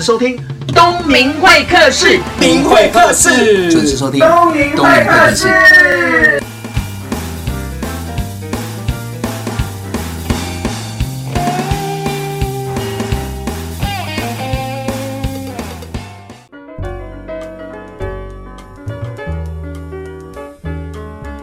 时收听东明会客室，明会客室，准时收听东明会客室。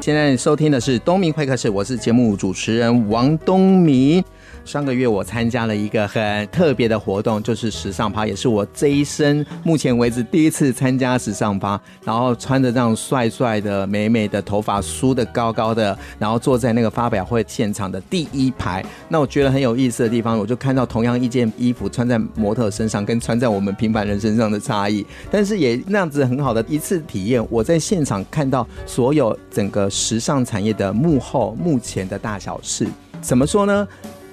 现在收听的是东明会客室，我是节目主持人王东明。上个月我参加了一个很特别的活动，就是时尚趴，也是我这一生目前为止第一次参加时尚趴。然后穿着这样帅帅的、美美的头发梳得高高的，然后坐在那个发表会现场的第一排。那我觉得很有意思的地方，我就看到同样一件衣服穿在模特身上，跟穿在我们平凡人身上的差异。但是也那样子很好的一次体验，我在现场看到所有整个时尚产业的幕后、目前的大小事。怎么说呢？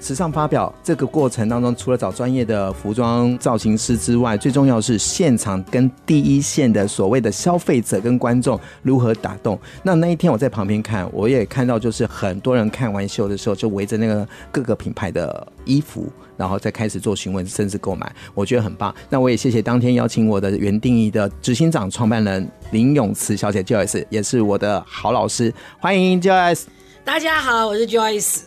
时尚发表这个过程当中，除了找专业的服装造型师之外，最重要是现场跟第一线的所谓的消费者跟观众如何打动。那那一天我在旁边看，我也看到就是很多人看完秀的时候，就围着那个各个品牌的衣服，然后再开始做询问，甚至购买，我觉得很棒。那我也谢谢当天邀请我的原定义的执行长、创办人林永慈小姐 Joyce，也是我的好老师，欢迎 Joyce。大家好，我是 Joyce。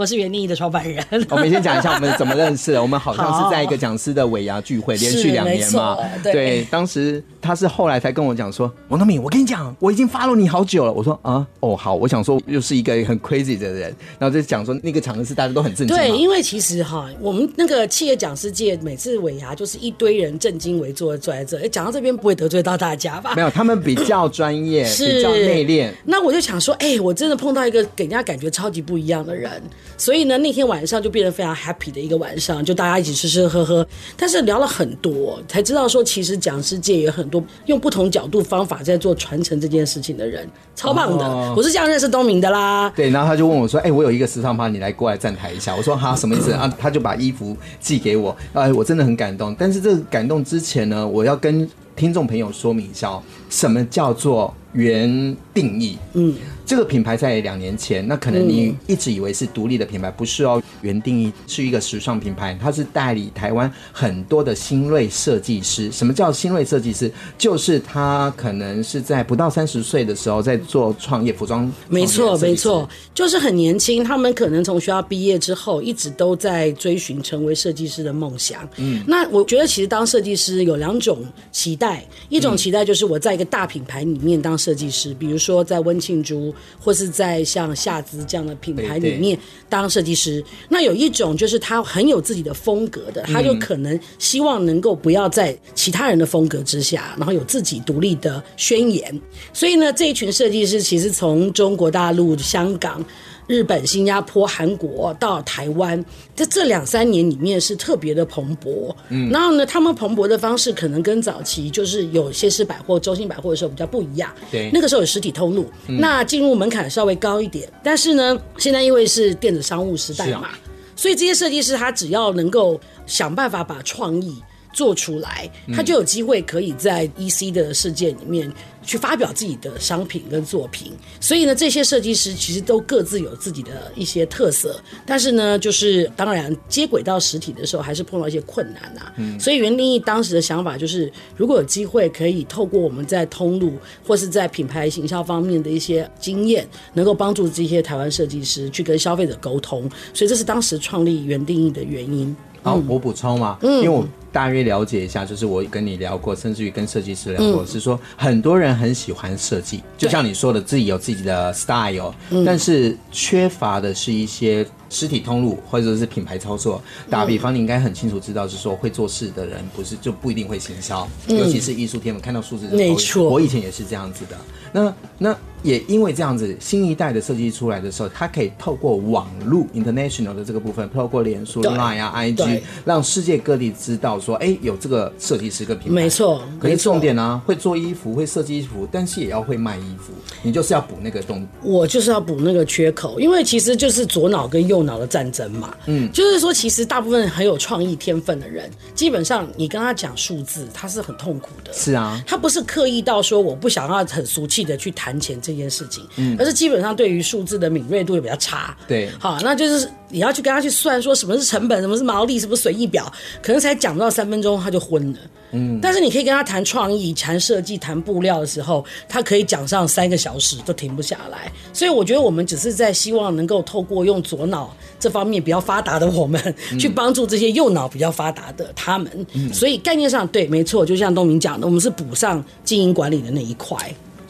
我是原定义的创办人。我们先讲一下我们怎么认识的。我们好像是在一个讲师的尾牙聚会，连续两年嘛。对，对，当时他是后来才跟我讲说：“王东敏，我跟你讲，我已经 follow 你好久了。”我说：“啊，哦，好。”我想说又是一个很 crazy 的人，然后就讲说那个场合是大家都很震惊。对，因为其实哈，我们那个企业讲师界每次尾牙就是一堆人正襟危坐坐在这。哎，讲到这边不会得罪到大家吧？没有，他们比较专业，比较内敛。那我就想说，哎，我真的碰到一个给人家感觉超级不一样的人，所以呢，那天。晚上就变得非常 happy 的一个晚上，就大家一起吃吃喝喝，但是聊了很多，才知道说其实讲师界有很多用不同角度方法在做传承这件事情的人，超棒的。哦、我是这样认识东明的啦。对，然后他就问我说：“哎、欸，我有一个时尚趴，你来过来站台一下。”我说：“哈，什么意思啊？”他就把衣服寄给我，哎，我真的很感动。但是这个感动之前呢，我要跟听众朋友说明一下哦，什么叫做原定义？嗯。这个品牌在两年前，那可能你一直以为是独立的品牌，不是哦。原定义是一个时尚品牌，它是代理台湾很多的新锐设计师。什么叫新锐设计师？就是他可能是在不到三十岁的时候在做创业服装。没错，没错，就是很年轻。他们可能从学校毕业之后，一直都在追寻成为设计师的梦想。嗯，那我觉得其实当设计师有两种期待，一种期待就是我在一个大品牌里面当设计师，比如说在温庆珠。或是在像夏姿这样的品牌里面当设计师，那有一种就是他很有自己的风格的，他就可能希望能够不要在其他人的风格之下，然后有自己独立的宣言。所以呢，这一群设计师其实从中国大陆、香港。日本、新加坡、韩国到台湾，在这两三年里面是特别的蓬勃。嗯，然后呢，他们蓬勃的方式可能跟早期就是有些是百货、中心百货的时候比较不一样。对，那个时候有实体通路，嗯、那进入门槛稍微高一点。但是呢，现在因为是电子商务时代嘛，啊、所以这些设计师他只要能够想办法把创意做出来，他就有机会可以在 EC 的世界里面。去发表自己的商品跟作品，所以呢，这些设计师其实都各自有自己的一些特色，但是呢，就是当然接轨到实体的时候，还是碰到一些困难啊。嗯，所以原定义当时的想法就是，如果有机会可以透过我们在通路或是在品牌行销方面的一些经验，能够帮助这些台湾设计师去跟消费者沟通，所以这是当时创立原定义的原因。好，我补充嘛，嗯，因为我大约了解一下，就是我跟你聊过，甚至于跟设计师聊过，嗯、是说很多人很喜欢设计，就像你说的，自己有自己的 style，对但是缺乏的是一些实体通路或者是品牌操作。打比方，你应该很清楚知道，是说会做事的人不是就不一定会行销，嗯、尤其是艺术天分，看到数字就没错。我以前也是这样子的。那那。也因为这样子，新一代的设计出来的时候，它可以透过网络 international 的这个部分，透过脸书、Line 啊、IG，让世界各地知道说，哎，有这个设计师跟品牌。没错，可是重点呢，会做衣服，会设计衣服，但是也要会卖衣服。你就是要补那个洞，我就是要补那个缺口，因为其实就是左脑跟右脑的战争嘛。嗯，就是说，其实大部分很有创意天分的人，基本上你跟他讲数字，他是很痛苦的。是啊，他不是刻意到说我不想要很俗气的去谈钱这件事情，嗯，而是基本上对于数字的敏锐度也比较差，对，好，那就是你要去跟他去算说什么是成本，什么是毛利，什么随意表，可能才讲不到三分钟他就昏了。嗯，但是你可以跟他谈创意、谈设计、谈布料的时候，他可以讲上三个小时都停不下来。所以我觉得我们只是在希望能够透过用左脑这方面比较发达的我们，嗯、去帮助这些右脑比较发达的他们。嗯、所以概念上对，没错，就像东明讲的，我们是补上经营管理的那一块。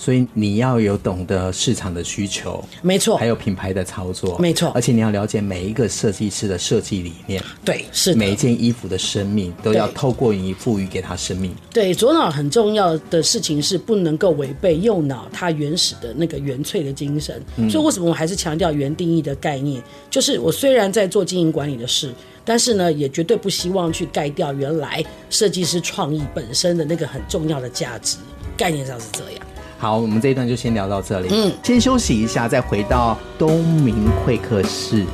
所以你要有懂得市场的需求，没错，还有品牌的操作，没错，而且你要了解每一个设计师的设计理念，对，是每一件衣服的生命都要透过你赋予给他生命。对，左脑很重要的事情是不能够违背右脑它原始的那个原粹的精神。嗯，所以为什么我还是强调原定义的概念？就是我虽然在做经营管理的事，但是呢，也绝对不希望去盖掉原来设计师创意本身的那个很重要的价值。概念上是这样。好，我们这一段就先聊到这里。嗯，先休息一下，再回到东明会客室。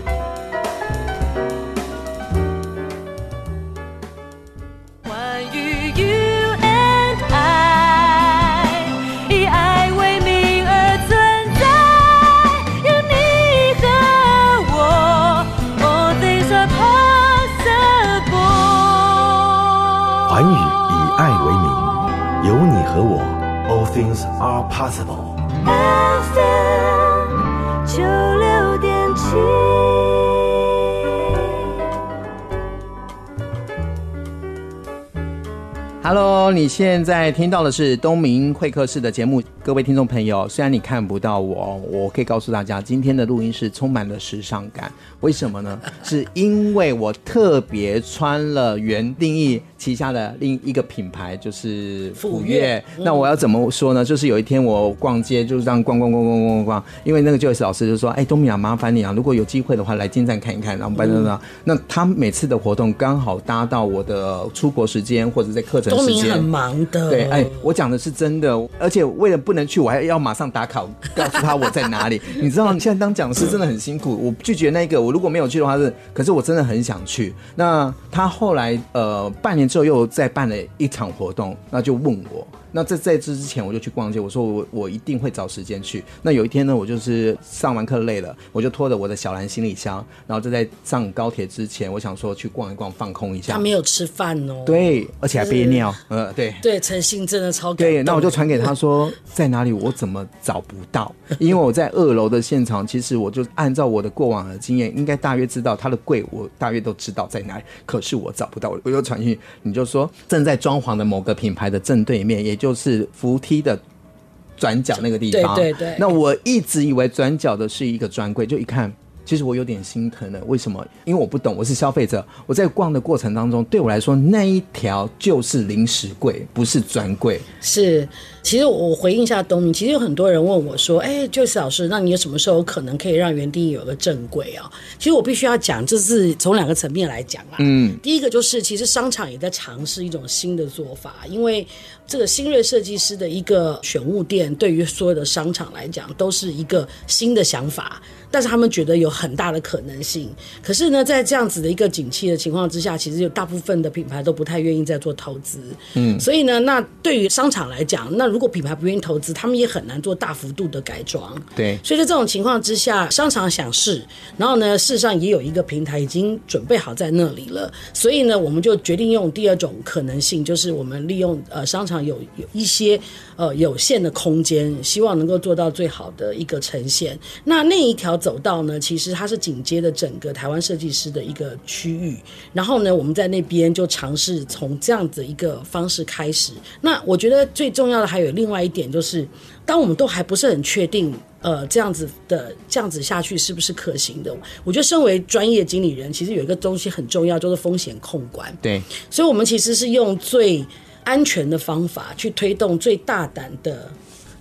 你现在听到的是东明会客室的节目。各位听众朋友，虽然你看不到我，我可以告诉大家，今天的录音室充满了时尚感。为什么呢？是因为我特别穿了原定义旗下的另一个品牌，就是府悦。那我要怎么说呢？就是有一天我逛街，就是这样逛逛逛逛逛逛逛，因为那个 Joyce 老师就说：“哎，东明啊，麻烦你啊，如果有机会的话，来金站看一看。”然后拜登啊，那他每次的活动刚好搭到我的出国时间，或者在课程。东明很忙的，对，哎，我讲的是真的，而且为了不能去，我还要马上打卡，告诉他我在哪里。你知道，现在当讲师真的很辛苦。我拒绝那个，我如果没有去的话是，可是我真的很想去。那他后来呃，半年之后又再办了一场活动，那就问我。那在在这之前，我就去逛街。我说我我一定会找时间去。那有一天呢，我就是上完课累了，我就拖着我的小蓝行李箱，然后就在上高铁之前，我想说去逛一逛，放空一下。他没有吃饭哦。对，而且还憋尿。呃，对。对，诚信真的超高。对，那我就传给他说 在哪里，我怎么找不到？因为我在二楼的现场，其实我就按照我的过往的经验，应该大约知道他的柜，我大约都知道在哪里。可是我找不到，我又传讯，你就说正在装潢的某个品牌的正对面，也就。就是扶梯的转角那个地方，对对对。那我一直以为转角的是一个专柜，就一看，其实我有点心疼了。为什么？因为我不懂，我是消费者。我在逛的过程当中，对我来说那一条就是零食柜，不是专柜。是。其实我回应一下东明，其实有很多人问我说：“哎，Joyce 老师，那你有什么时候可能可以让原定义有个正轨啊？”其实我必须要讲，这是从两个层面来讲啦。嗯，第一个就是其实商场也在尝试一种新的做法，因为这个新锐设计师的一个选物店，对于所有的商场来讲都是一个新的想法，但是他们觉得有很大的可能性。可是呢，在这样子的一个景气的情况之下，其实有大部分的品牌都不太愿意再做投资。嗯，所以呢，那对于商场来讲，那如果品牌不愿意投资，他们也很难做大幅度的改装。对，所以在这种情况之下，商场想试，然后呢，事实上也有一个平台已经准备好在那里了。所以呢，我们就决定用第二种可能性，就是我们利用呃商场有有一些呃有限的空间，希望能够做到最好的一个呈现。那那一条走道呢，其实它是紧接着整个台湾设计师的一个区域。然后呢，我们在那边就尝试从这样子一个方式开始。那我觉得最重要的还有另外一点就是，当我们都还不是很确定，呃，这样子的这样子下去是不是可行的？我觉得身为专业经理人，其实有一个东西很重要，就是风险控管。对，所以我们其实是用最安全的方法去推动最大胆的、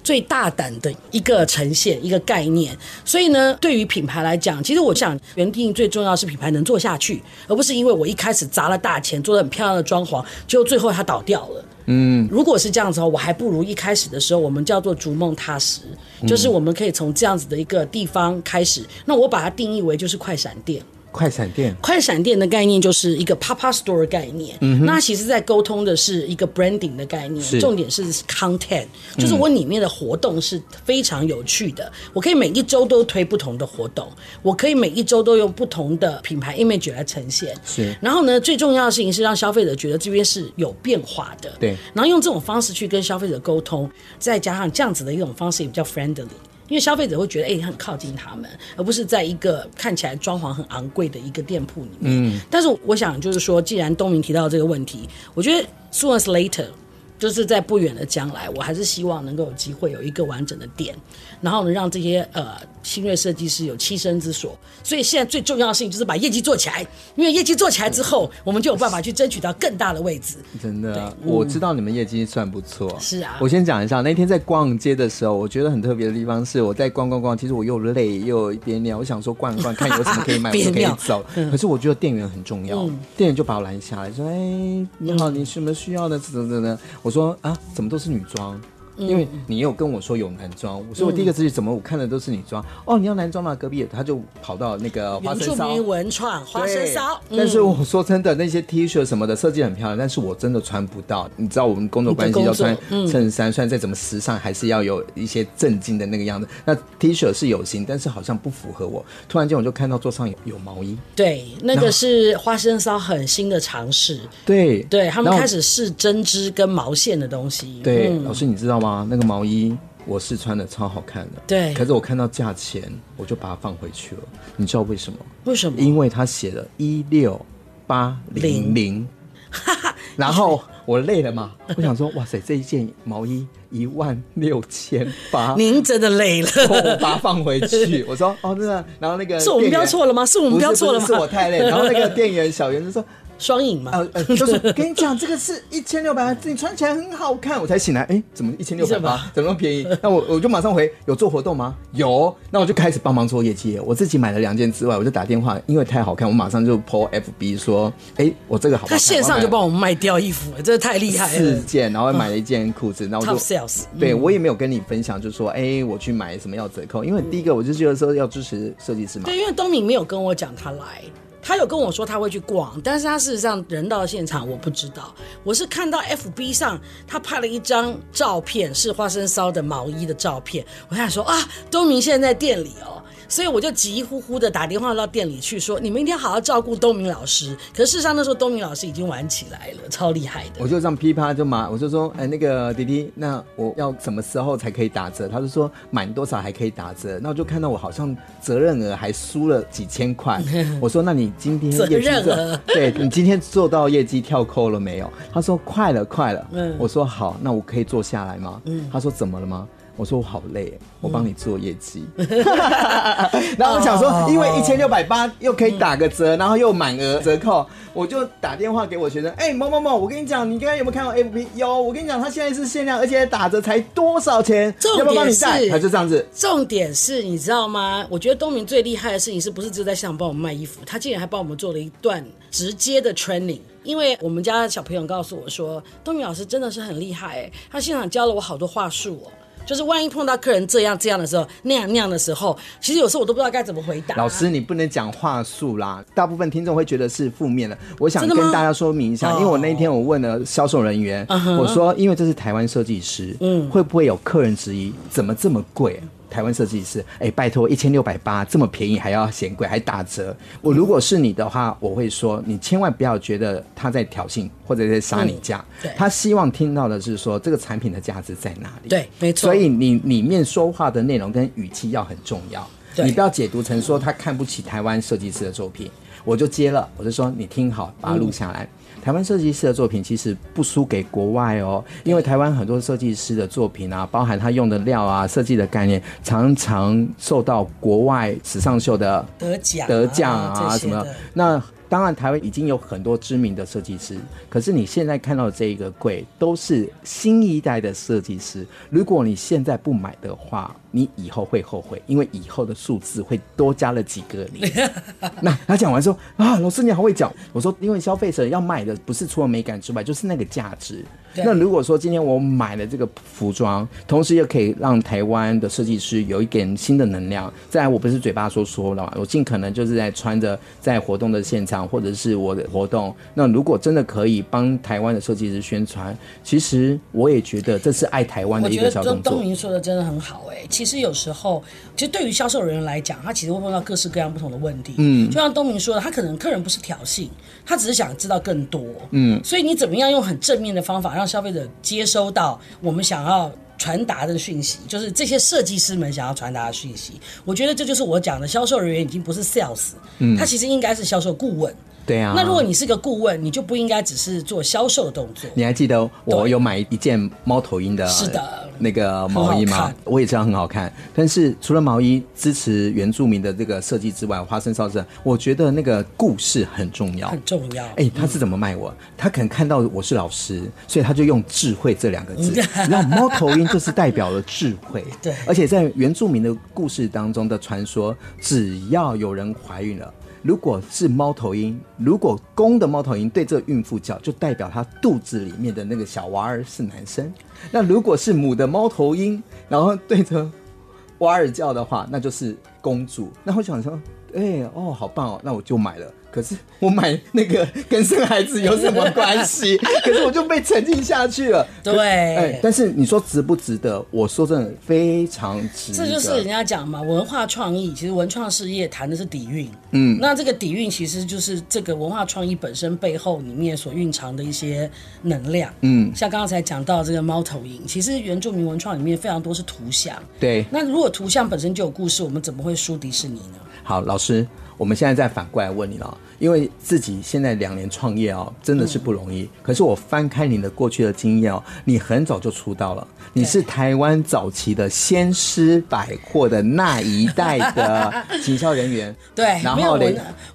最大胆的一个呈现一个概念。所以呢，对于品牌来讲，其实我想原定最重要是品牌能做下去，而不是因为我一开始砸了大钱，做了很漂亮的装潢，结果最后它倒掉了。嗯，如果是这样子的话，我还不如一开始的时候，我们叫做逐梦踏实，就是我们可以从这样子的一个地方开始。那我把它定义为就是快闪店。快闪店，快闪店的概念就是一个 pop-up store 的概念。嗯，那其实在沟通的是一个 branding 的概念，重点是 content，就是我里面的活动是非常有趣的。嗯、我可以每一周都推不同的活动，我可以每一周都用不同的品牌 image 来呈现。是，然后呢，最重要的事情是让消费者觉得这边是有变化的。对，然后用这种方式去跟消费者沟通，再加上这样子的一种方式也比较 friendly。因为消费者会觉得，哎、欸，很靠近他们，而不是在一个看起来装潢很昂贵的一个店铺里面。嗯，但是我想就是说，既然东明提到这个问题，我觉得 sooner or later。就是在不远的将来，我还是希望能够有机会有一个完整的店，然后呢，让这些呃新锐设计师有栖身之所。所以现在最重要的事情就是把业绩做起来，因为业绩做起来之后，我们就有办法去争取到更大的位置。真的，嗯、我知道你们业绩算不错。是啊，我先讲一下，那天在逛街的时候，我觉得很特别的地方是，我在逛逛逛，其实我又累又有一点点，我想说逛一逛，看有什么可以买，我就可以走。可是我觉得店员很重要，嗯、店员就把我拦下来说：“哎，你好，你什么需要的？怎么怎么？”我说：“啊，怎么都是女装。”因为你有跟我说有男装，所以我第一个自己怎么我看的都是女装。哦，你要男装吗？隔壁他就跑到那个花生烧文创花生烧。但是我说真的，那些 T 恤什么的设计很漂亮，但是我真的穿不到。你知道我们工作关系要穿衬衫，虽然再怎么时尚，还是要有一些正经的那个样子。那 T 恤是有型，但是好像不符合我。突然间我就看到桌上有有毛衣，对，那个是花生烧很新的尝试。对，对他们开始试针织跟毛线的东西。对，老师你知道吗？那个毛衣。我试穿的超好看的，对。可是我看到价钱，我就把它放回去了。你知道为什么？为什么？因为他写了一六八零零，然后我累了嘛，我想说，哇塞，这一件毛衣一万六千八，您真的累了，我把它放回去。我说，哦，真的。然后那个是我们标错了吗？是我们标错了吗？是我太累。然后那个店员小袁就说。双影嘛，呃呃，就是跟你讲，这个是一千六百八，你穿起来很好看。我才醒来，哎、欸，怎么一千六百八，怎么那么便宜？那我我就马上回，有做活动吗？有，那我就开始帮忙做业绩。我自己买了两件之外，我就打电话，因为太好看，我马上就 po FB 说，哎、欸，我这个好，好。他线上就帮我们卖掉衣服，真的太厉害了。四件，然后买了一件裤子，然后就 sales。对，我也没有跟你分享，就是说，哎、欸，我去买什么要折扣，因为第一个我就觉得说要支持设计师嘛。对，因为东明没有跟我讲他来。他有跟我说他会去逛，但是他事实上人到现场我不知道，我是看到 FB 上他拍了一张照片，是花生烧的毛衣的照片，我想说啊，东明现在在店里哦。所以我就急呼呼的打电话到店里去说，你们一定要好好照顾东明老师。可事实上那时候东明老师已经玩起来了，超厉害的。我就这样噼啪就骂，我就说，哎，那个弟弟，那我要什么时候才可以打折？他就说满多少还可以打折。那我就看到我好像责任额还输了几千块。我说，那你今天业绩责任额？对，你今天做到业绩跳扣了没有？他说快了，快了。嗯，我说好，那我可以坐下来吗？嗯，他说怎么了吗？我说我好累，我帮你做业绩。嗯、然后我想说，因为一千六百八又可以打个折，嗯、然后又满额折扣，我就打电话给我学生，哎、欸，某某某，我跟你讲，你刚刚有没有看到 FB？有，我跟你讲，它现在是限量，而且打折才多少钱？重点是，要不要帮你带？他就这样子。重点是你知道吗？我觉得东明最厉害的事情是不是只有在现场帮我们卖衣服？他竟然还帮我们做了一段直接的 training。因为我们家的小朋友告诉我说，东明老师真的是很厉害，哎，他现场教了我好多话术哦。就是万一碰到客人这样这样的时候，那样那样的时候，其实有时候我都不知道该怎么回答。老师，你不能讲话术啦，大部分听众会觉得是负面的。我想跟大家说明一下，因为我那一天我问了销售人员，我说，因为这是台湾设计师，嗯，会不会有客人质疑，怎么这么贵？台湾设计师，哎，拜托，一千六百八这么便宜还要嫌贵还打折。我如果是你的话，我会说，你千万不要觉得他在挑衅或者在杀你价。嗯、他希望听到的是说这个产品的价值在哪里。对，没错。所以你里面说话的内容跟语气要很重要。对，你不要解读成说他看不起台湾设计师的作品。我就接了，我就说你听好，把它录下来。嗯台湾设计师的作品其实不输给国外哦，因为台湾很多设计师的作品啊，包含他用的料啊、设计的概念，常常受到国外时尚秀的得奖、得奖啊什么。那当然，台湾已经有很多知名的设计师，可是你现在看到的这一个柜都是新一代的设计师。如果你现在不买的话，你以后会后悔，因为以后的数字会多加了几个零。那他讲完说啊，老师你好会讲。我说，因为消费者要买的不是除了美感之外，就是那个价值。那如果说今天我买了这个服装，同时又可以让台湾的设计师有一点新的能量，再来我不是嘴巴说说了嘛，我尽可能就是在穿着在活动的现场或者是我的活动。那如果真的可以帮台湾的设计师宣传，其实我也觉得这是爱台湾的一个小动作。东明说的真的很好哎、欸，其实有时候，其实对于销售人员来讲，他其实会碰到各式各样不同的问题。嗯，就像东明说的，他可能客人不是挑衅，他只是想知道更多。嗯，所以你怎么样用很正面的方法让消费者接收到我们想要传达的讯息，就是这些设计师们想要传达的讯息。我觉得这就是我讲的，销售人员已经不是 sales，嗯，他其实应该是销售顾问。对啊，那如果你是个顾问，你就不应该只是做销售的动作。你还记得我有买一件猫头鹰的，是的，那个毛衣吗？我也知道很好看。但是除了毛衣支持原住民的这个设计之外，花生烧这，我觉得那个故事很重要，很重要。哎、欸，他是怎么卖我？他可能看到我是老师，所以他就用智慧这两个字。然后猫头鹰就是代表了智慧，对。而且在原住民的故事当中的传说，只要有人怀孕了。如果是猫头鹰，如果公的猫头鹰对这孕妇叫，就代表它肚子里面的那个小娃儿是男生；那如果是母的猫头鹰，然后对着娃儿叫的话，那就是公主。那我想说，哎、哦，好棒哦，那我就买了。可是我买那个跟生孩子有什么关系？可是我就被沉浸下去了。对，哎，但是你说值不值得？我说真的非常值得。这就是人家讲嘛，文化创意其实文创事业谈的是底蕴。嗯，那这个底蕴其实就是这个文化创意本身背后里面所蕴藏的一些能量。嗯，像刚刚才讲到这个猫头鹰，其实原住民文创里面非常多是图像。对，那如果图像本身就有故事，我们怎么会输迪士尼呢？好，老师。我们现在再反过来问你了，因为自己现在两年创业哦，真的是不容易。嗯、可是我翻开你的过去的经验哦，你很早就出道了，你是台湾早期的先师百货的那一代的 行销人员。对，然后呢，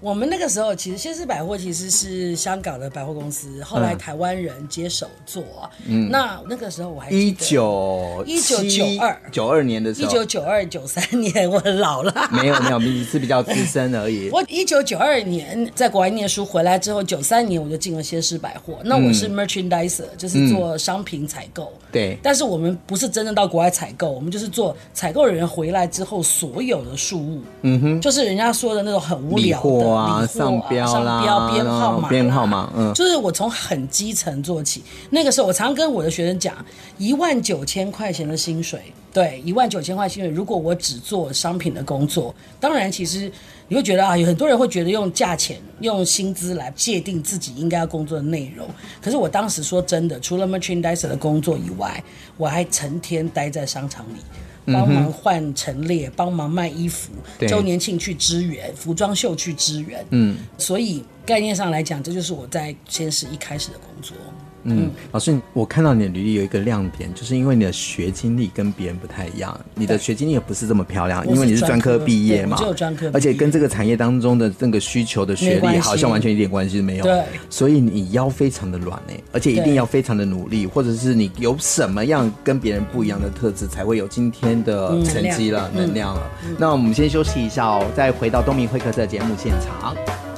我们那个时候其实先施百货其实是香港的百货公司，后来台湾人接手做。嗯，那那个时候我还一九一九九二九二年的时候，一九九二九三年，我老了。没有没有，你是比较资深而已。我一九九二年在国外念书回来之后，九三年我就进了先施百货。那我是 merchandiser，嗯，就是做商品采购。对，但是我们不是真正到国外采购，我们就是做采购人员回来之后所有的事务。嗯哼，就是人家说的那种很无聊的理货啊，上标啦，上标编号码，编号码。嗯，就是我从很基层做起。那个时候我常常跟我的学生讲，一万九千块钱的薪水，对，一万九千块薪水。如果我只做商品的工作，当然其实。你会觉得啊，有很多人会觉得用价钱、用薪资来界定自己应该要工作的内容。可是我当时说真的，除了 merchandiser 的工作以外，我还成天待在商场里，帮忙换陈列，帮忙卖衣服，周年庆去支援，服装秀去支援。嗯，所以概念上来讲，这就是我在先是一开始的工作。嗯，老师，我看到你的履历有一个亮点，就是因为你的学经历跟别人不太一样，你的学经历也不是这么漂亮，因为你是专科毕业嘛，只有专科，而且跟这个产业当中的那个需求的学历好像完全一点关系都没有。对，所以你腰非常的软哎，而且一定要非常的努力，或者是你有什么样跟别人不一样的特质，才会有今天的成绩了、能量。了。那我们先休息一下哦，再回到东明会客室的节目现场。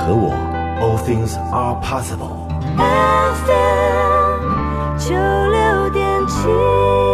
和我，All Things are possible. FM 九六点七。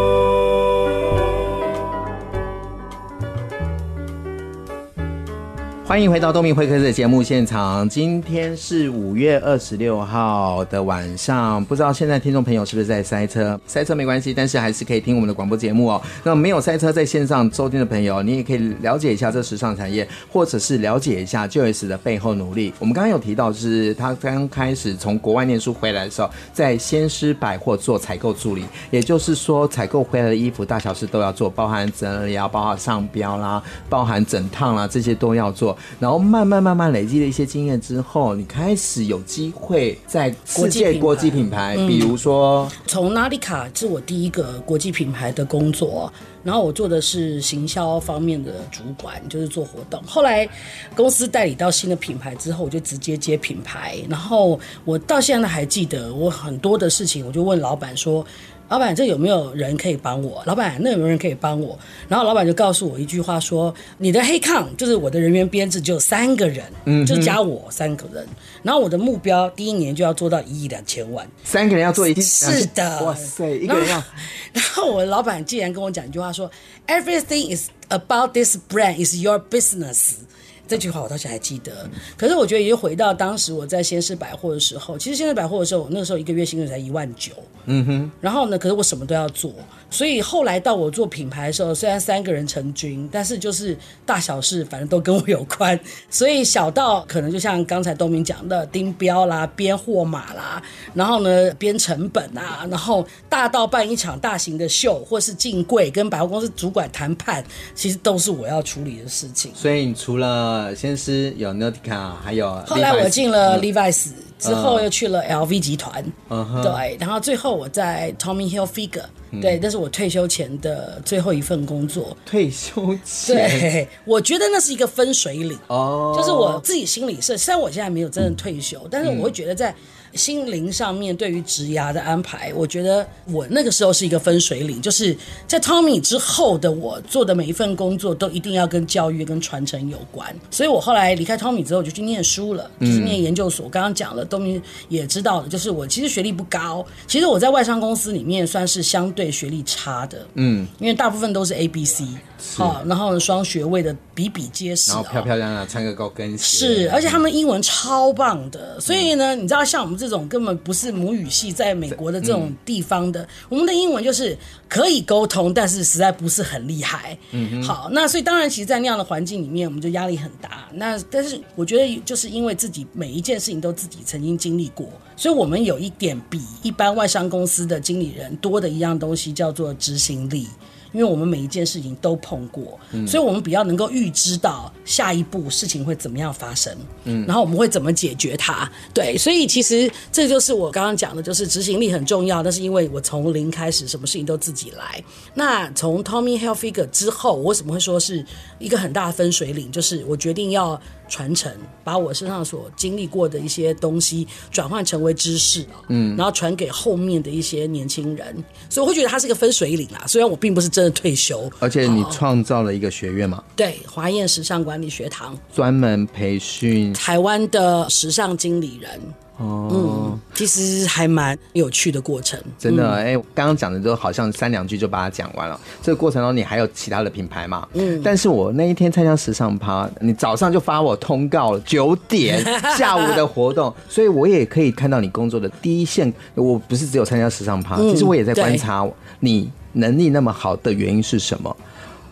欢迎回到东明会客室的节目现场。今天是五月二十六号的晚上，不知道现在听众朋友是不是在塞车？塞车没关系，但是还是可以听我们的广播节目哦。那没有塞车，在线上收听的朋友，你也可以了解一下这时尚产业，或者是了解一下 Joyce 的背后努力。我们刚刚有提到，就是他刚开始从国外念书回来的时候，在先施百货做采购助理，也就是说，采购回来的衣服大小事都要做，包含整理啊，包含上标啦，包含整烫啦，这些都要做。然后慢慢慢慢累积了一些经验之后，你开始有机会在世界国际品牌，比如说从 Nautica 是我第一个国际品牌的工作，然后我做的是行销方面的主管，就是做活动。后来公司代理到新的品牌之后，我就直接接品牌。然后我到现在还记得，我很多的事情，我就问老板说。老板，这有没有人可以帮我？老板，那有没有人可以帮我？然后老板就告诉我一句话说：“你的黑抗就是我的人员编制只有三个人，嗯，就加我三个人。然后我的目标第一年就要做到一亿两千万，三个人要做一亿，是的，哇塞，一个人要。然后我老板竟然跟我讲一句话说：“Everything is about this brand is your business。”这句话我到现在还记得，可是我觉得也就回到当时我在先市百货的时候，其实先市百货的时候，我那个时候一个月薪水才一万九，嗯哼，然后呢，可是我什么都要做，所以后来到我做品牌的时候，虽然三个人成军，但是就是大小事反正都跟我有关，所以小到可能就像刚才东明讲的订标啦、编货码啦，然后呢编成本啊，然后大到办一场大型的秀，或是进柜跟百货公司主管谈判，其实都是我要处理的事情。所以你除了呃，先是有 Nautica，还有后来我进了 Levi's，、嗯、之后又去了 LV 集团，嗯、对，然后最后我在 Tommy Hilfiger，、嗯、对，那是我退休前的最后一份工作。退休前，对，我觉得那是一个分水岭。哦，就是我自己心里是，虽然我现在没有真正退休，嗯、但是我会觉得在。心灵上面对于职涯的安排，我觉得我那个时候是一个分水岭，就是在 Tommy 之后的我做的每一份工作都一定要跟教育跟传承有关，所以我后来离开 Tommy 之后就去念书了，就是念研究所。刚刚讲了，东明也知道了，就是我其实学历不高，其实我在外商公司里面算是相对学历差的，嗯，因为大部分都是 A B C。好，然后双学位的比比皆是，然后漂漂亮亮穿个高跟鞋，是，而且他们英文超棒的，所以呢，你知道像我们这种根本不是母语系，在美国的这种地方的，我们的英文就是可以沟通，但是实在不是很厉害。嗯哼，好，那所以当然，其实，在那样的环境里面，我们就压力很大。那但是我觉得，就是因为自己每一件事情都自己曾经经历过，所以我们有一点比一般外商公司的经理人多的一样东西，叫做执行力。因为我们每一件事情都碰过，嗯、所以我们比较能够预知到下一步事情会怎么样发生，嗯，然后我们会怎么解决它。对，所以其实这就是我刚刚讲的，就是执行力很重要。但是因为我从零开始，什么事情都自己来。那从 Tommy Hilfiger 之后，我为什么会说是一个很大的分水岭？就是我决定要。传承，把我身上所经历过的一些东西转换成为知识，嗯，然后传给后面的一些年轻人，所以我会觉得它是一个分水岭啦。虽然我并不是真的退休，而且你创造了一个学院嘛？对，华宴时尚管理学堂，专门培训台湾的时尚经理人。哦，嗯，其实还蛮有趣的过程，真的。哎、嗯，刚刚讲的都好像三两句就把它讲完了。这个过程中，你还有其他的品牌嘛？嗯，但是我那一天参加时尚趴，你早上就发我通告了，九点 下午的活动，所以我也可以看到你工作的第一线。我不是只有参加时尚趴，其实我也在观察你能力那么好的原因是什么。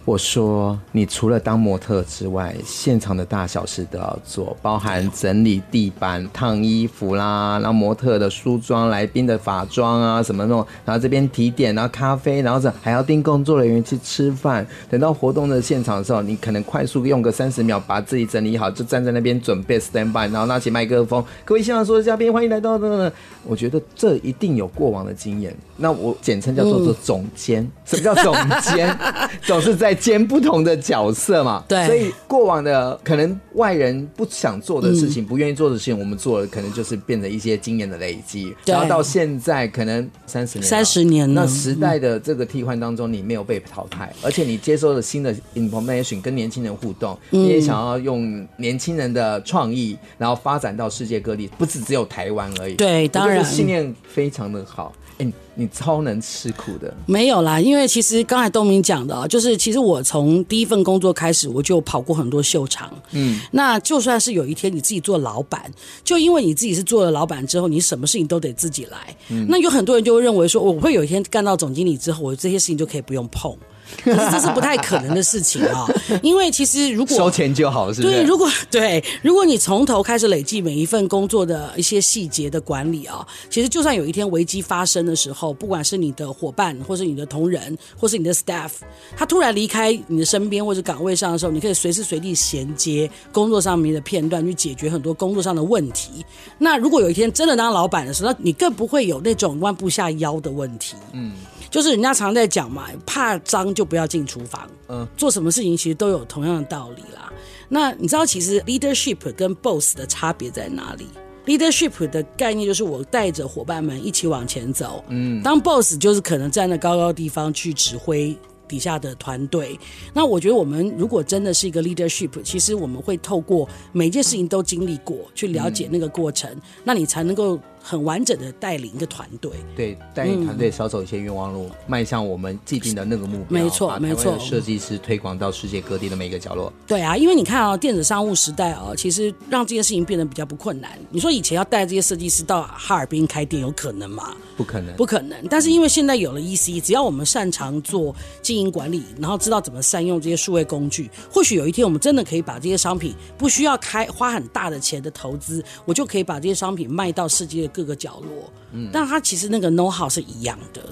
我说，你除了当模特之外，现场的大小事都要做，包含整理地板、烫衣服啦，然后模特的梳妆、来宾的法妆啊，什么那种，然后这边提点，然后咖啡，然后这还要盯工作人员去吃饭。等到活动的现场的时候，你可能快速用个三十秒把自己整理好，就站在那边准备 stand by，然后拿起麦克风，各位现场所有的嘉宾，欢迎来到等等。我觉得这一定有过往的经验。那我简称叫做做总监。嗯、什么叫总监？总是在兼不同的角色嘛。对。所以过往的可能外人不想做的事情，嗯、不愿意做的事情，我们做了，可能就是变成一些经验的累积。对。然后到现在可能三十年。三十年。那时代的这个替换当中，你没有被淘汰，嗯、而且你接收了新的 information，跟年轻人互动，嗯、你也想要用年轻人的创意，然后发展到世界各地，不是只有台湾而已。对，当然。信念非常的好。哎，你超能吃苦的。没有啦，因为其实刚才东明讲的，就是其实我从第一份工作开始，我就跑过很多秀场。嗯，那就算是有一天你自己做老板，就因为你自己是做了老板之后，你什么事情都得自己来。嗯，那有很多人就会认为说，我会有一天干到总经理之后，我这些事情就可以不用碰。可是这是不太可能的事情啊、哦，因为其实如果收钱就好，是不是？对，如果 对，如果你从头开始累计每一份工作的一些细节的管理啊、哦，其实就算有一天危机发生的时候，不管是你的伙伴，或是你的同仁，或是你的 staff，他突然离开你的身边或者岗位上的时候，你可以随时随地衔接工作上面的片段去解决很多工作上的问题。那如果有一天真的当老板的时候，那你更不会有那种弯不下腰的问题。嗯。就是人家常在讲嘛，怕脏就不要进厨房。嗯，做什么事情其实都有同样的道理啦。那你知道其实 leadership 跟 boss 的差别在哪里？leadership 的概念就是我带着伙伴们一起往前走。嗯，当 boss 就是可能站在高高地方去指挥底下的团队。那我觉得我们如果真的是一个 leadership，其实我们会透过每件事情都经历过，去了解那个过程，嗯、那你才能够。很完整的带领一个团队，对，带领团队少走一些冤枉路，迈、嗯、向我们既定的那个目标。没错，没错，设计师推广到世界各地的每一个角落。对啊，因为你看啊、哦，电子商务时代啊、哦，其实让这件事情变得比较不困难。你说以前要带这些设计师到哈尔滨开店，有可能吗？不可能，不可能。但是因为现在有了 EC，只要我们擅长做经营管理，然后知道怎么善用这些数位工具，或许有一天我们真的可以把这些商品不需要开花很大的钱的投资，我就可以把这些商品卖到世界的各个角落。嗯，但它其实那个 know how 是一样的，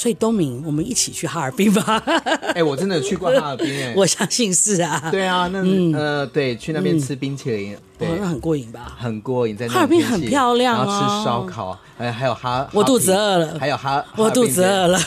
所以东明，我们一起去哈尔滨吧。哎、欸，我真的有去过哈尔滨哎，我相信是啊。对啊，那、嗯、呃，对，去那边吃冰淇淋，嗯、对、哦，那很过瘾吧？很过瘾，在那哈尔滨很漂亮啊，然后吃烧烤，哎，还有哈，我肚子饿了，还有哈，我肚子饿了，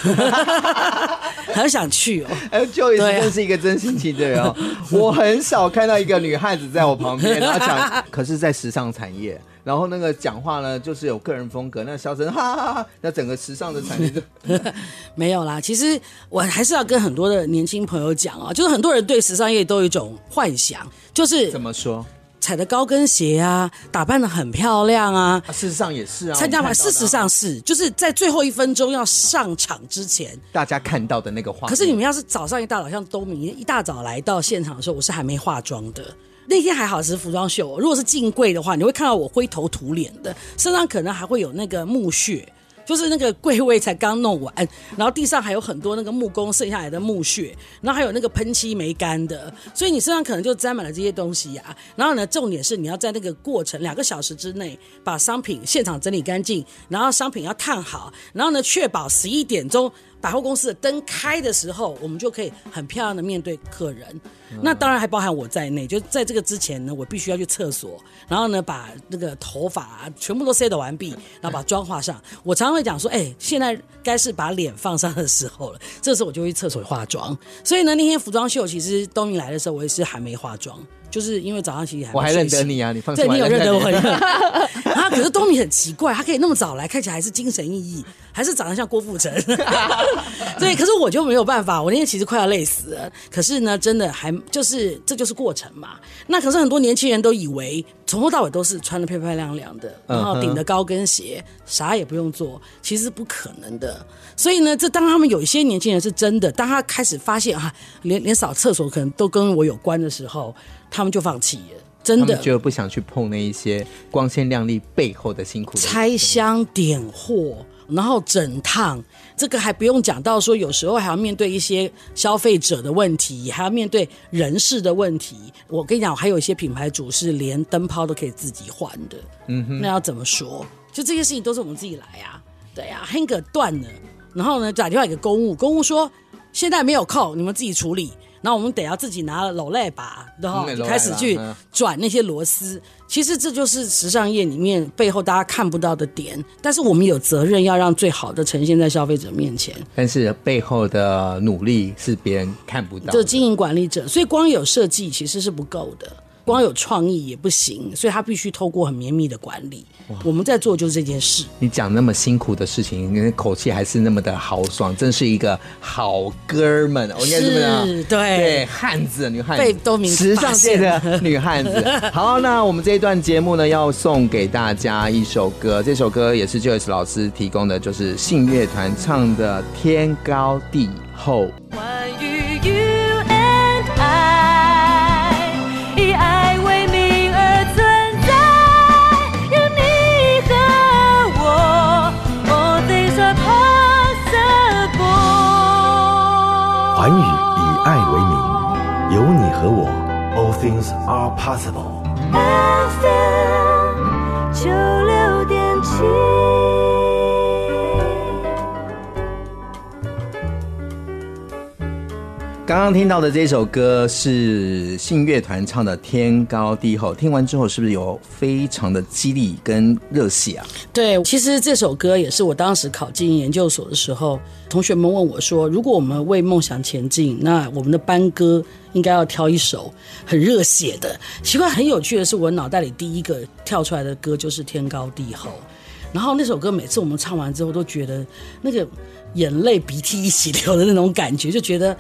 很想去哦。哎，Joyce 真是一个真性情的人哦，我很少看到一个女汉子在我旁边，然后讲，可是，在时尚产业。然后那个讲话呢，就是有个人风格，那笑声哈哈哈，那整个时尚的产业就 没有啦。其实我还是要跟很多的年轻朋友讲啊，就是很多人对时尚业都有一种幻想，就是怎么说，踩着高跟鞋啊，打扮的很漂亮啊。啊事实上也是啊，参加完，事实上是，就是在最后一分钟要上场之前，大家看到的那个画面。可是你们要是早上一大早，像东明一大早来到现场的时候，我是还没化妆的。那天还好是服装秀，如果是进柜的话，你会看到我灰头土脸的，身上可能还会有那个木屑，就是那个柜位才刚弄完，然后地上还有很多那个木工剩下来的木屑，然后还有那个喷漆没干的，所以你身上可能就沾满了这些东西呀、然后呢，重点是你要在那个过程两个小时之内把商品现场整理干净，然后商品要烫好，然后呢，确保十一点钟。百货公司的灯开的时候，我们就可以很漂亮的面对客人。那当然还包含我在内，就在这个之前呢，我必须要去厕所，然后呢，把那个头发、全部都 set 完毕，然后把妆化上。我常常会讲说，哎、欸，现在该是把脸放上的时候了。这时候我就去厕所化妆。所以呢，那天服装秀其实东明来的时候，我也是还没化妆。就是因为早上其实还我还认得你啊，你放心，对，你有认得我。然后 可是东米很奇怪，他可以那么早来，看起来还是精神奕奕，还是长得像郭富城。对，可是我就没有办法，我那天其实快要累死了。可是呢，真的还就是这就是过程嘛。那可是很多年轻人都以为从头到尾都是穿的漂漂亮亮的，然后顶着高跟鞋，啥也不用做，其实不可能的。所以呢，这当他们有一些年轻人是真的，当他开始发现啊，连连扫厕所可能都跟我有关的时候。他们就放弃了，真的就不想去碰那一些光鲜亮丽背后的辛苦的。拆箱点货，然后整烫，这个还不用讲到说，有时候还要面对一些消费者的问题，还要面对人事的问题。我跟你讲，还有一些品牌主是连灯泡都可以自己换的。嗯哼，那要怎么说？就这些事情都是我们自己来啊。对啊，hanger 断了，然后呢，打电话给公务，公务说现在没有扣，你们自己处理。那我们得要自己拿了鉬类把，然后开始去转那些螺丝。其实这就是时尚业里面背后大家看不到的点，但是我们有责任要让最好的呈现在消费者面前。但是背后的努力是别人看不到的。就经营管理者，所以光有设计其实是不够的。光有创意也不行，所以他必须透过很绵密的管理。我们在做就是这件事。你讲那么辛苦的事情，你口气还是那么的豪爽，真是一个好哥们。我应该这么讲，对对，汉子，女汉子，被都明时尚界的女汉子。好，那我们这一段节目呢，要送给大家一首歌，这首歌也是 Joyce 老师提供的，就是信乐团唱的《天高地厚》。环宇以爱为名，有你和我，All things are possible。FM 九六点七。刚刚听到的这首歌是信乐团唱的《天高地厚》，听完之后是不是有非常的激励跟热血啊？对，其实这首歌也是我当时考进研究所的时候，同学们问我说：“如果我们为梦想前进，那我们的班歌应该要挑一首很热血的。”奇怪，很有趣的是，我脑袋里第一个跳出来的歌就是《天高地厚》，然后那首歌每次我们唱完之后，都觉得那个眼泪鼻涕一起 流的那种感觉，就觉得。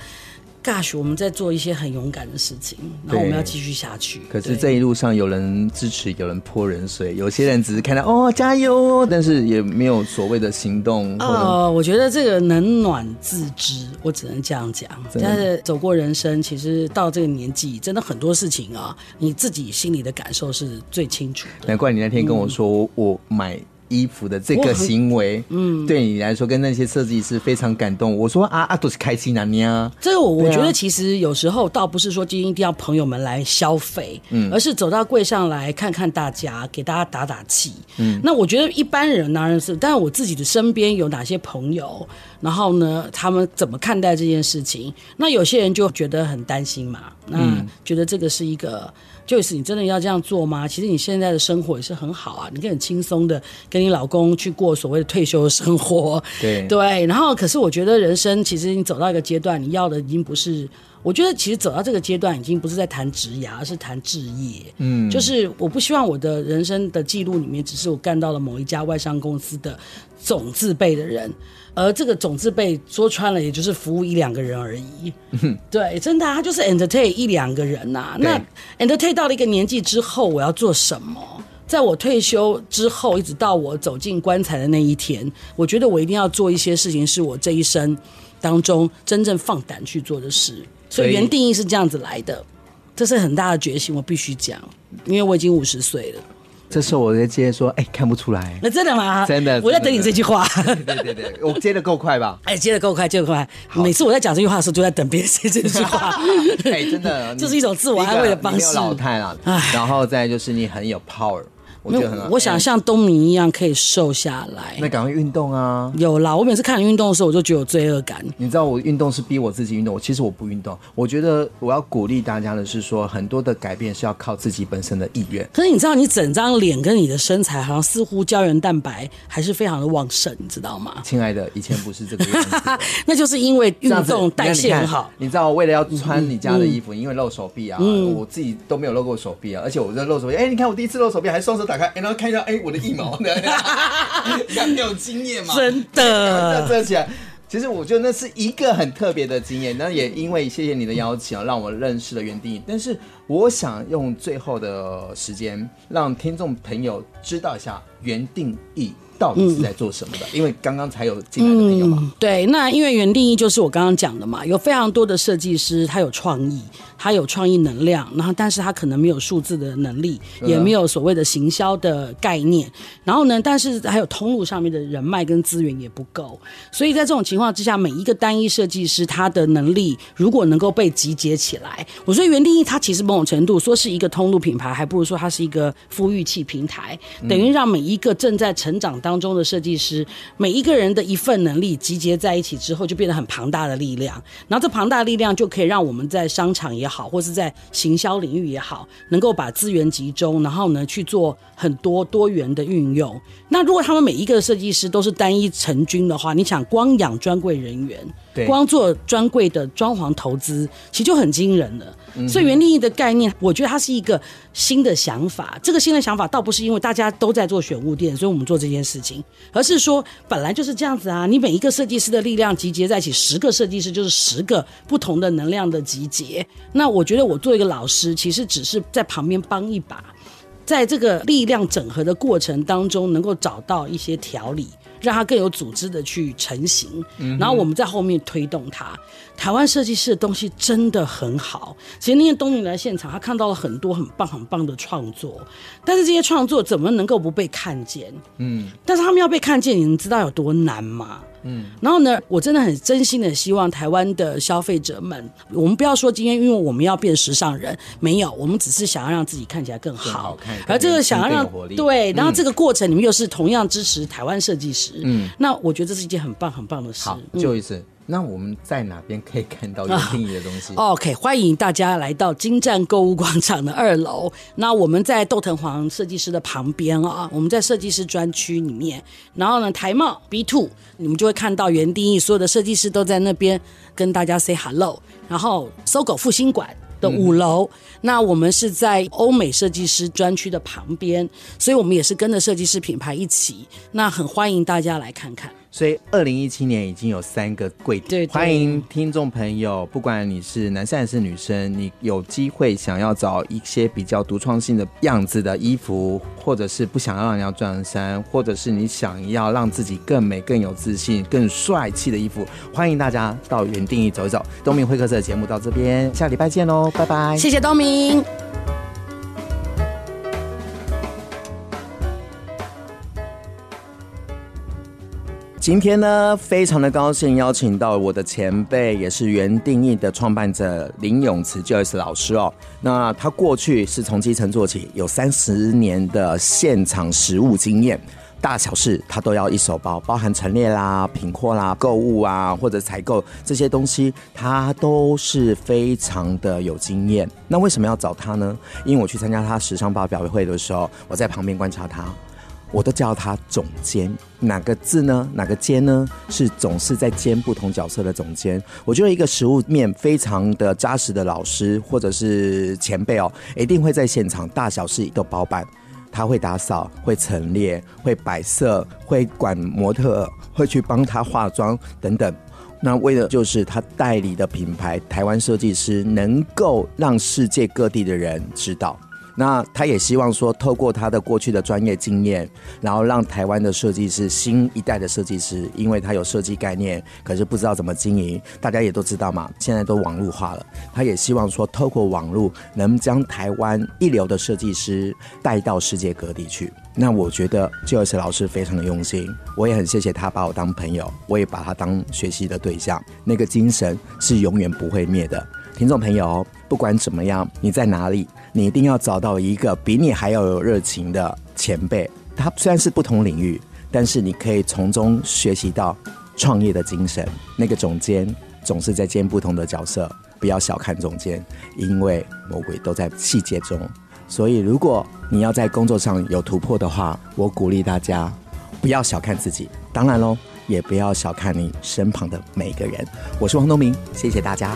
Gosh，我们在做一些很勇敢的事情，然后我们要继续下去。可是这一路上有人支持，有人泼冷水，有些人只是看到哦加油，但是也没有所谓的行动。哦，我觉得这个冷暖自知，我只能这样讲。但是走过人生，其实到这个年纪，真的很多事情啊，你自己心里的感受是最清楚的。难怪你那天跟我说，嗯、我买。衣服的这个行为，嗯，对你来说跟那些设计师非常感动。我说啊啊，都是开心啊，你啊。这个我我觉得其实有时候倒不是说今天一定要朋友们来消费，嗯，而是走到柜上来看看大家，给大家打打气。嗯，那我觉得一般人当然是，但是我自己的身边有哪些朋友，然后呢，他们怎么看待这件事情？那有些人就觉得很担心嘛，那觉得这个是一个。就是你真的要这样做吗？其实你现在的生活也是很好啊，你可以很轻松的跟你老公去过所谓的退休的生活。对 对，然后可是我觉得人生其实你走到一个阶段，你要的已经不是，我觉得其实走到这个阶段已经不是在谈职涯，而是谈置业。嗯，就是我不希望我的人生的记录里面只是我干到了某一家外商公司的总字辈的人。而这个总字辈说穿了，也就是服务一两个人而已。对，真的，他就是 entertain 一两个人呐、啊。那 entertain 到了一个年纪之后，我要做什么？在我退休之后，一直到我走进棺材的那一天，我觉得我一定要做一些事情，是我这一生当中真正放胆去做的事。所以原定义是这样子来的，这是很大的决心，我必须讲，因为我已经五十岁了。这时候我在接说，哎，看不出来。那真的吗？真的，我在等你这句话。对对对，我接的够快吧？哎，接的够快，接的够快。每次我在讲这句话的时候，就在等别人接这句话。哎，真的，这是一种自我安慰的方式。老态了，然后再就是你很有 power。我觉得很好，我想像东明一样可以瘦下来。那赶快运动啊！有啦，我每次看你运动的时候，我就觉得有罪恶感。你知道我运动是逼我自己运动，我其实我不运动。我觉得我要鼓励大家的是说，很多的改变是要靠自己本身的意愿。可是你知道，你整张脸跟你的身材，好像似乎胶原蛋白还是非常的旺盛，你知道吗？亲爱的，以前不是这个样子。那就是因为运动代谢很好你。你知道，为了要穿你家的衣服，嗯、因为露手臂啊、嗯，我自己都没有露过手臂啊，而且我在露手臂。哎，你看我第一次露手臂，还双手打开，哎，然后看一下，哎。我的一毛呢？有经验吗？真的，遮起来。其实我觉得那是一个很特别的经验。那也因为谢谢你的邀请，让我认识了原定义。但是我想用最后的时间，让听众朋友知道一下原定义。到底是在做什么的？嗯、因为刚刚才有进来的朋友嘛、嗯。对，那因为原定义就是我刚刚讲的嘛，有非常多的设计师，他有创意，他有创意能量，然后但是他可能没有数字的能力，也没有所谓的行销的概念，然后呢，但是还有通路上面的人脉跟资源也不够，所以在这种情况之下，每一个单一设计师他的能力如果能够被集结起来，我说原定义它其实某种程度说是一个通路品牌，还不如说它是一个孵育器平台，等于让每一个正在成长当中的设计师，每一个人的一份能力集结在一起之后，就变得很庞大的力量。然后这庞大的力量就可以让我们在商场也好，或是在行销领域也好，能够把资源集中，然后呢去做很多多元的运用。那如果他们每一个设计师都是单一成军的话，你想光养专柜人员，对，光做专柜的装潢投资，其实就很惊人了。所以原定义的概念，我觉得它是一个新的想法。这个新的想法倒不是因为大家都在做选物店，所以我们做这件事情，而是说本来就是这样子啊。你每一个设计师的力量集结在一起，十个设计师就是十个不同的能量的集结。那我觉得我做一个老师，其实只是在旁边帮一把，在这个力量整合的过程当中，能够找到一些调理。让它更有组织的去成型，然后我们在后面推动它。台湾设计师的东西真的很好。其实那天东明来现场，他看到了很多很棒很棒的创作，但是这些创作怎么能够不被看见？嗯，但是他们要被看见，你们知道有多难吗？嗯，然后呢，我真的很真心的希望台湾的消费者们，我们不要说今天因为我们要变时尚人，没有，我们只是想要让自己看起来更好，更好看，而这个想要让对，然后这个过程你们又是同样支持台湾设计师，嗯，那我觉得这是一件很棒很棒的事。好，就一次。嗯那我们在哪边可以看到袁定义的东西？啊，OK，欢迎大家来到金站购物广场的二楼。那我们在窦藤黄设计师的旁边啊，我们在设计师专区里面。然后呢，台贸 B Two，你们就会看到原定义所有的设计师都在那边跟大家 say hello。然后，SOGO 复兴馆的五楼，嗯，那我们是在欧美设计师专区的旁边，所以我们也是跟着设计师品牌一起。那很欢迎大家来看看。所以，二零一七年已经有三个贵点，欢迎听众朋友，不管你是男生还是女生，你有机会想要找一些比较独创性的样子的衣服，或者是不想要让人家撞衫，或者是你想要让自己更美、更有自信、更帅气的衣服，欢迎大家到原定义走一走。东明会客室的节目到这边，下礼拜见喽，拜拜！谢谢东明。今天呢，非常的高兴邀请到我的前辈，也是原定义的创办者林永慈 Joyce 老师哦。那他过去是从基层做起，有三十年的现场实务经验，大小事他都要一手包，包含陈列啦、品货啦、购物啊或者采购这些东西，他都是非常的有经验。那为什么要找他呢？因为我去参加他时尚发表会的时候，我在旁边观察他。我都叫他总监，哪个字呢？哪个监呢？是总是在兼不同角色的总监。我觉得一个实务面非常的扎实的老师或者是前辈哦，一定会在现场大小事都包办。他会打扫，会陈列，会摆设，会管模特，会去帮他化妆等等。那为的就是他代理的品牌台湾设计师能够让世界各地的人知道。那他也希望说，透过他的过去的专业经验，然后让台湾的设计师，新一代的设计师，因为他有设计概念，可是不知道怎么经营。大家也都知道嘛，现在都网络化了。他也希望说，透过网络，能将台湾一流的设计师带到世界各地去。那我觉得 j o 老师非常的用心，我也很谢谢他把我当朋友，我也把他当学习的对象。那个精神是永远不会灭的。听众朋友，不管怎么样，你在哪里？你一定要找到一个比你还要有热情的前辈。他虽然是不同领域，但是你可以从中学习到创业的精神。那个总监总是在兼不同的角色，不要小看总监，因为魔鬼都在细节中。所以，如果你要在工作上有突破的话，我鼓励大家不要小看自己。当然喽，也不要小看你身旁的每个人。我是王东明，谢谢大家。